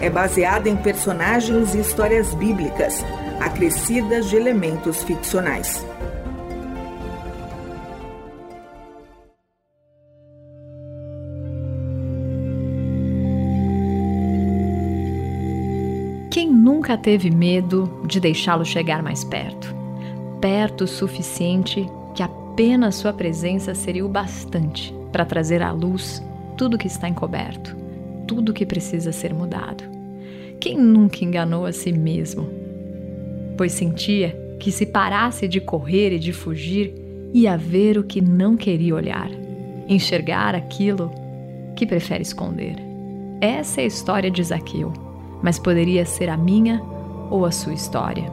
é baseada em personagens e histórias bíblicas, acrescidas de elementos ficcionais. nunca teve medo de deixá-lo chegar mais perto. Perto o suficiente que apenas sua presença seria o bastante para trazer à luz tudo que está encoberto, tudo que precisa ser mudado. Quem nunca enganou a si mesmo? Pois sentia que se parasse de correr e de fugir, ia ver o que não queria olhar, enxergar aquilo que prefere esconder. Essa é a história de Zaqueu mas poderia ser a minha ou a sua história.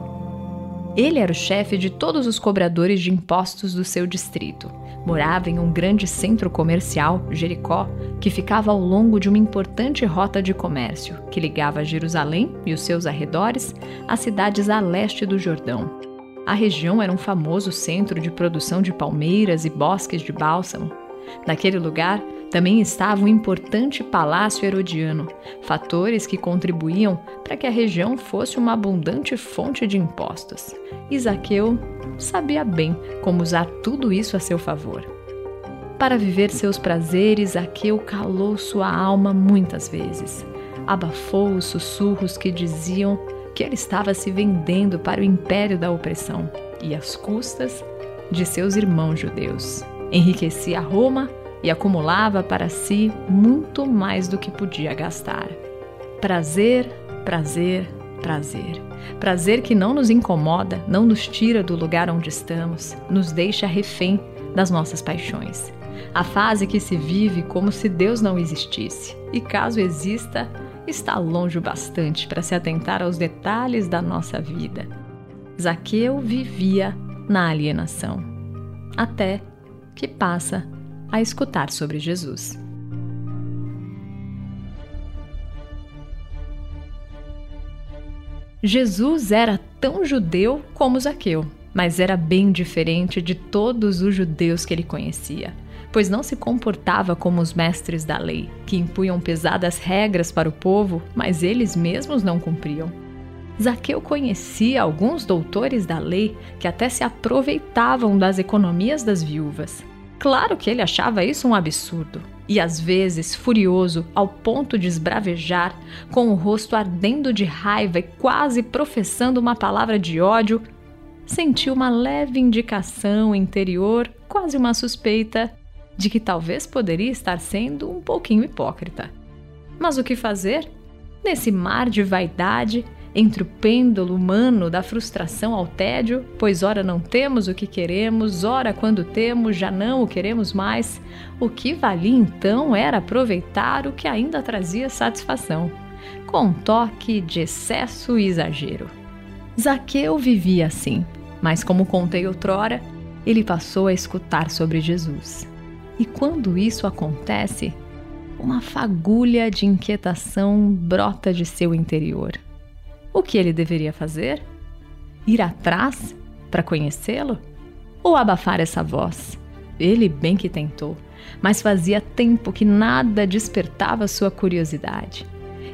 Ele era o chefe de todos os cobradores de impostos do seu distrito. Morava em um grande centro comercial, Jericó, que ficava ao longo de uma importante rota de comércio que ligava Jerusalém e os seus arredores às cidades a leste do Jordão. A região era um famoso centro de produção de palmeiras e bosques de bálsamo. Naquele lugar, também estava um importante palácio herodiano, fatores que contribuíam para que a região fosse uma abundante fonte de impostos. Isaqueu sabia bem como usar tudo isso a seu favor. Para viver seus prazeres, Zaqueu calou sua alma muitas vezes. Abafou os sussurros que diziam que ele estava se vendendo para o império da opressão e às custas de seus irmãos judeus. Enriquecia Roma e acumulava para si muito mais do que podia gastar. Prazer, prazer, prazer. Prazer que não nos incomoda, não nos tira do lugar onde estamos, nos deixa refém das nossas paixões. A fase que se vive como se Deus não existisse, e caso exista, está longe o bastante para se atentar aos detalhes da nossa vida. Zaqueu vivia na alienação, até que passa a escutar sobre Jesus. Jesus era tão judeu como Zaqueu, mas era bem diferente de todos os judeus que ele conhecia, pois não se comportava como os mestres da lei, que impunham pesadas regras para o povo, mas eles mesmos não cumpriam. Zaqueu conhecia alguns doutores da lei que até se aproveitavam das economias das viúvas. Claro que ele achava isso um absurdo, e às vezes furioso ao ponto de esbravejar, com o rosto ardendo de raiva e quase professando uma palavra de ódio, sentiu uma leve indicação interior, quase uma suspeita, de que talvez poderia estar sendo um pouquinho hipócrita. Mas o que fazer? Nesse mar de vaidade, entre o pêndulo humano da frustração ao tédio, pois ora não temos o que queremos, ora quando temos já não o queremos mais, o que valia então era aproveitar o que ainda trazia satisfação, com um toque de excesso e exagero. Zaqueu vivia assim, mas como contei outrora, ele passou a escutar sobre Jesus. E quando isso acontece, uma fagulha de inquietação brota de seu interior. O que ele deveria fazer? Ir atrás para conhecê-lo? Ou abafar essa voz? Ele bem que tentou, mas fazia tempo que nada despertava sua curiosidade.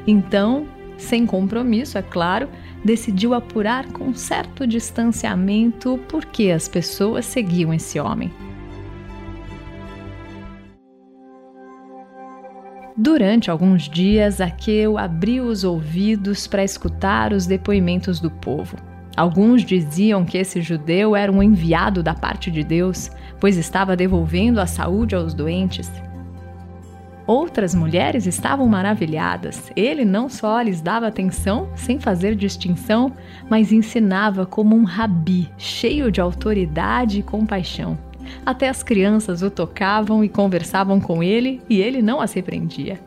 Então, sem compromisso, é claro, decidiu apurar com certo distanciamento por que as pessoas seguiam esse homem. Durante alguns dias, Aqueu abriu os ouvidos para escutar os depoimentos do povo. Alguns diziam que esse judeu era um enviado da parte de Deus, pois estava devolvendo a saúde aos doentes. Outras mulheres estavam maravilhadas. Ele não só lhes dava atenção, sem fazer distinção, mas ensinava como um rabi, cheio de autoridade e compaixão. Até as crianças o tocavam e conversavam com ele e ele não as repreendia.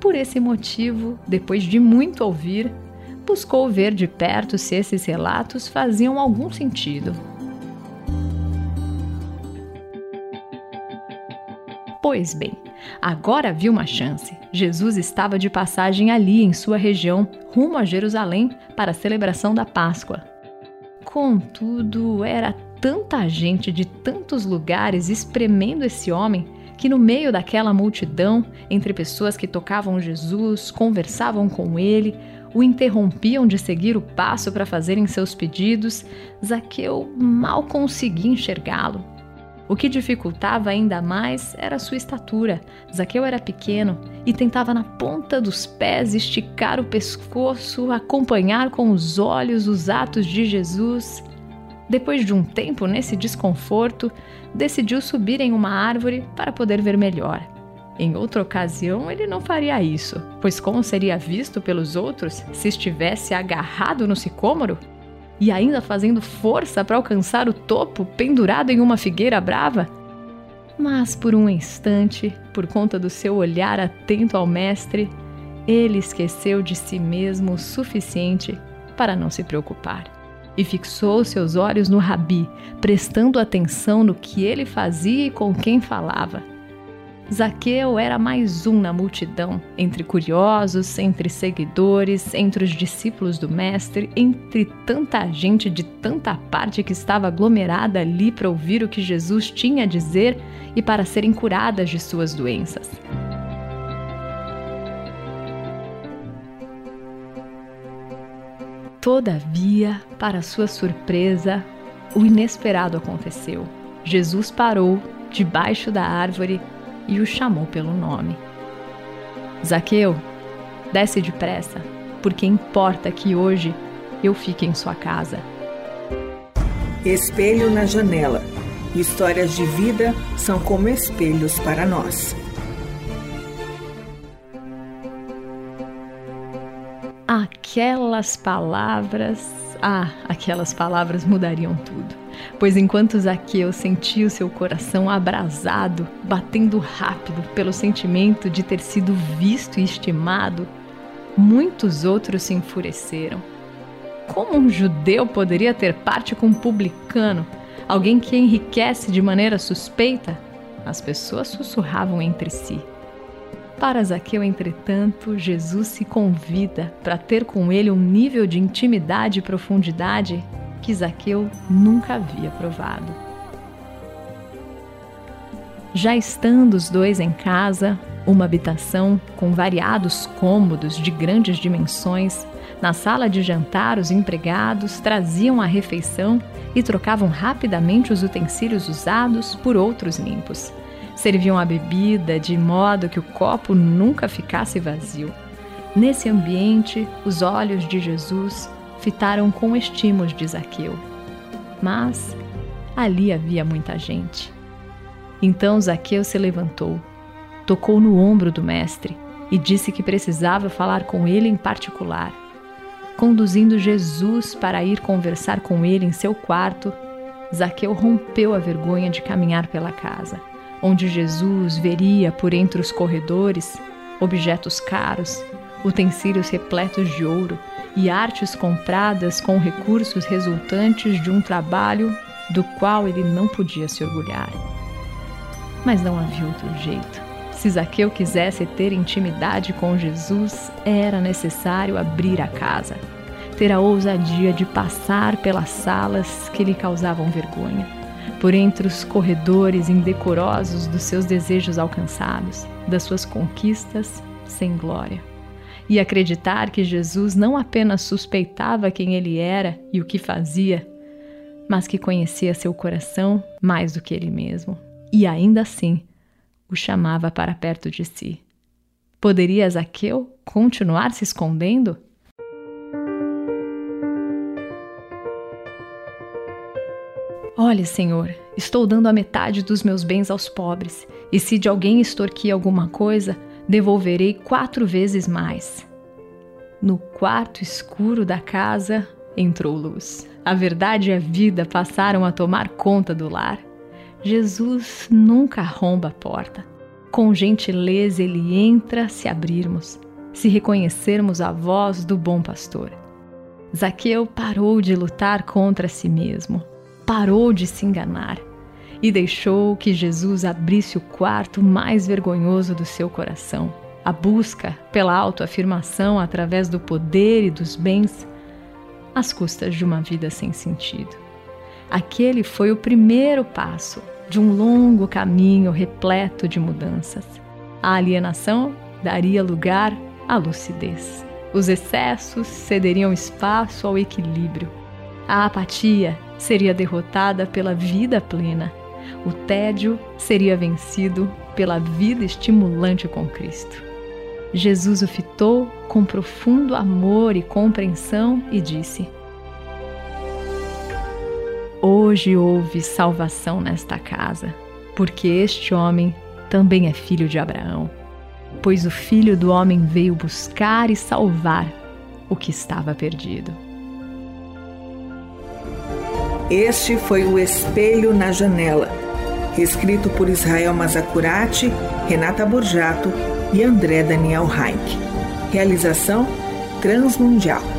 Por esse motivo, depois de muito ouvir, buscou ver de perto se esses relatos faziam algum sentido. Pois bem, agora viu uma chance. Jesus estava de passagem ali em sua região, rumo a Jerusalém para a celebração da Páscoa. Contudo, era tanta gente de tantos lugares espremendo esse homem que, no meio daquela multidão, entre pessoas que tocavam Jesus, conversavam com ele, o interrompiam de seguir o passo para fazerem seus pedidos, Zaqueu mal conseguia enxergá-lo. O que dificultava ainda mais era sua estatura. Zaqueu era pequeno e tentava na ponta dos pés esticar o pescoço, acompanhar com os olhos os atos de Jesus. Depois de um tempo nesse desconforto, decidiu subir em uma árvore para poder ver melhor. Em outra ocasião, ele não faria isso, pois como seria visto pelos outros se estivesse agarrado no sicômoro? e ainda fazendo força para alcançar o topo pendurado em uma figueira brava? Mas por um instante, por conta do seu olhar atento ao Mestre, ele esqueceu de si mesmo o suficiente para não se preocupar e fixou seus olhos no Rabi, prestando atenção no que ele fazia e com quem falava. Zaqueu era mais um na multidão, entre curiosos, entre seguidores, entre os discípulos do Mestre, entre tanta gente de tanta parte que estava aglomerada ali para ouvir o que Jesus tinha a dizer e para serem curadas de suas doenças. Todavia, para sua surpresa, o inesperado aconteceu. Jesus parou debaixo da árvore e o chamou pelo nome. Zaqueu, desce depressa, porque importa que hoje eu fique em sua casa. Espelho na janela. Histórias de vida são como espelhos para nós. Aquelas palavras, ah, aquelas palavras mudariam tudo pois enquanto Zaqueu sentia o seu coração abrasado, batendo rápido pelo sentimento de ter sido visto e estimado, muitos outros se enfureceram. Como um judeu poderia ter parte com um publicano, alguém que enriquece de maneira suspeita? As pessoas sussurravam entre si. Para Zaqueu, entretanto, Jesus se convida para ter com ele um nível de intimidade e profundidade que Zaqueu nunca havia provado. Já estando os dois em casa, uma habitação com variados cômodos de grandes dimensões, na sala de jantar os empregados traziam a refeição e trocavam rapidamente os utensílios usados por outros limpos. Serviam a bebida de modo que o copo nunca ficasse vazio. Nesse ambiente, os olhos de Jesus fitaram com estímulos de Zaqueu. Mas ali havia muita gente. Então Zaqueu se levantou, tocou no ombro do mestre e disse que precisava falar com ele em particular. Conduzindo Jesus para ir conversar com ele em seu quarto, Zaqueu rompeu a vergonha de caminhar pela casa, onde Jesus veria por entre os corredores objetos caros, utensílios repletos de ouro e artes compradas com recursos resultantes de um trabalho do qual ele não podia se orgulhar. Mas não havia outro jeito. Se Zaqueu quisesse ter intimidade com Jesus, era necessário abrir a casa, ter a ousadia de passar pelas salas que lhe causavam vergonha, por entre os corredores indecorosos dos seus desejos alcançados, das suas conquistas sem glória e acreditar que Jesus não apenas suspeitava quem ele era e o que fazia, mas que conhecia seu coração mais do que ele mesmo, e ainda assim o chamava para perto de si. Poderia Zaqueu continuar se escondendo? Olhe, Senhor, estou dando a metade dos meus bens aos pobres, e se de alguém extorquir alguma coisa, devolverei quatro vezes mais. No quarto escuro da casa entrou luz. A verdade e a vida passaram a tomar conta do lar. Jesus nunca arromba a porta. Com gentileza ele entra se abrirmos, se reconhecermos a voz do bom pastor. Zaqueu parou de lutar contra si mesmo, parou de se enganar e deixou que Jesus abrisse o quarto mais vergonhoso do seu coração. A busca pela autoafirmação através do poder e dos bens, às custas de uma vida sem sentido. Aquele foi o primeiro passo de um longo caminho repleto de mudanças. A alienação daria lugar à lucidez. Os excessos cederiam espaço ao equilíbrio. A apatia seria derrotada pela vida plena. O tédio seria vencido pela vida estimulante com Cristo. Jesus o fitou com profundo amor e compreensão e disse: Hoje houve salvação nesta casa, porque este homem também é filho de Abraão. Pois o filho do homem veio buscar e salvar o que estava perdido. Este foi o Espelho na Janela, escrito por Israel Mazacurati, Renata Borjato e André Daniel Heinck. Realização Transmundial.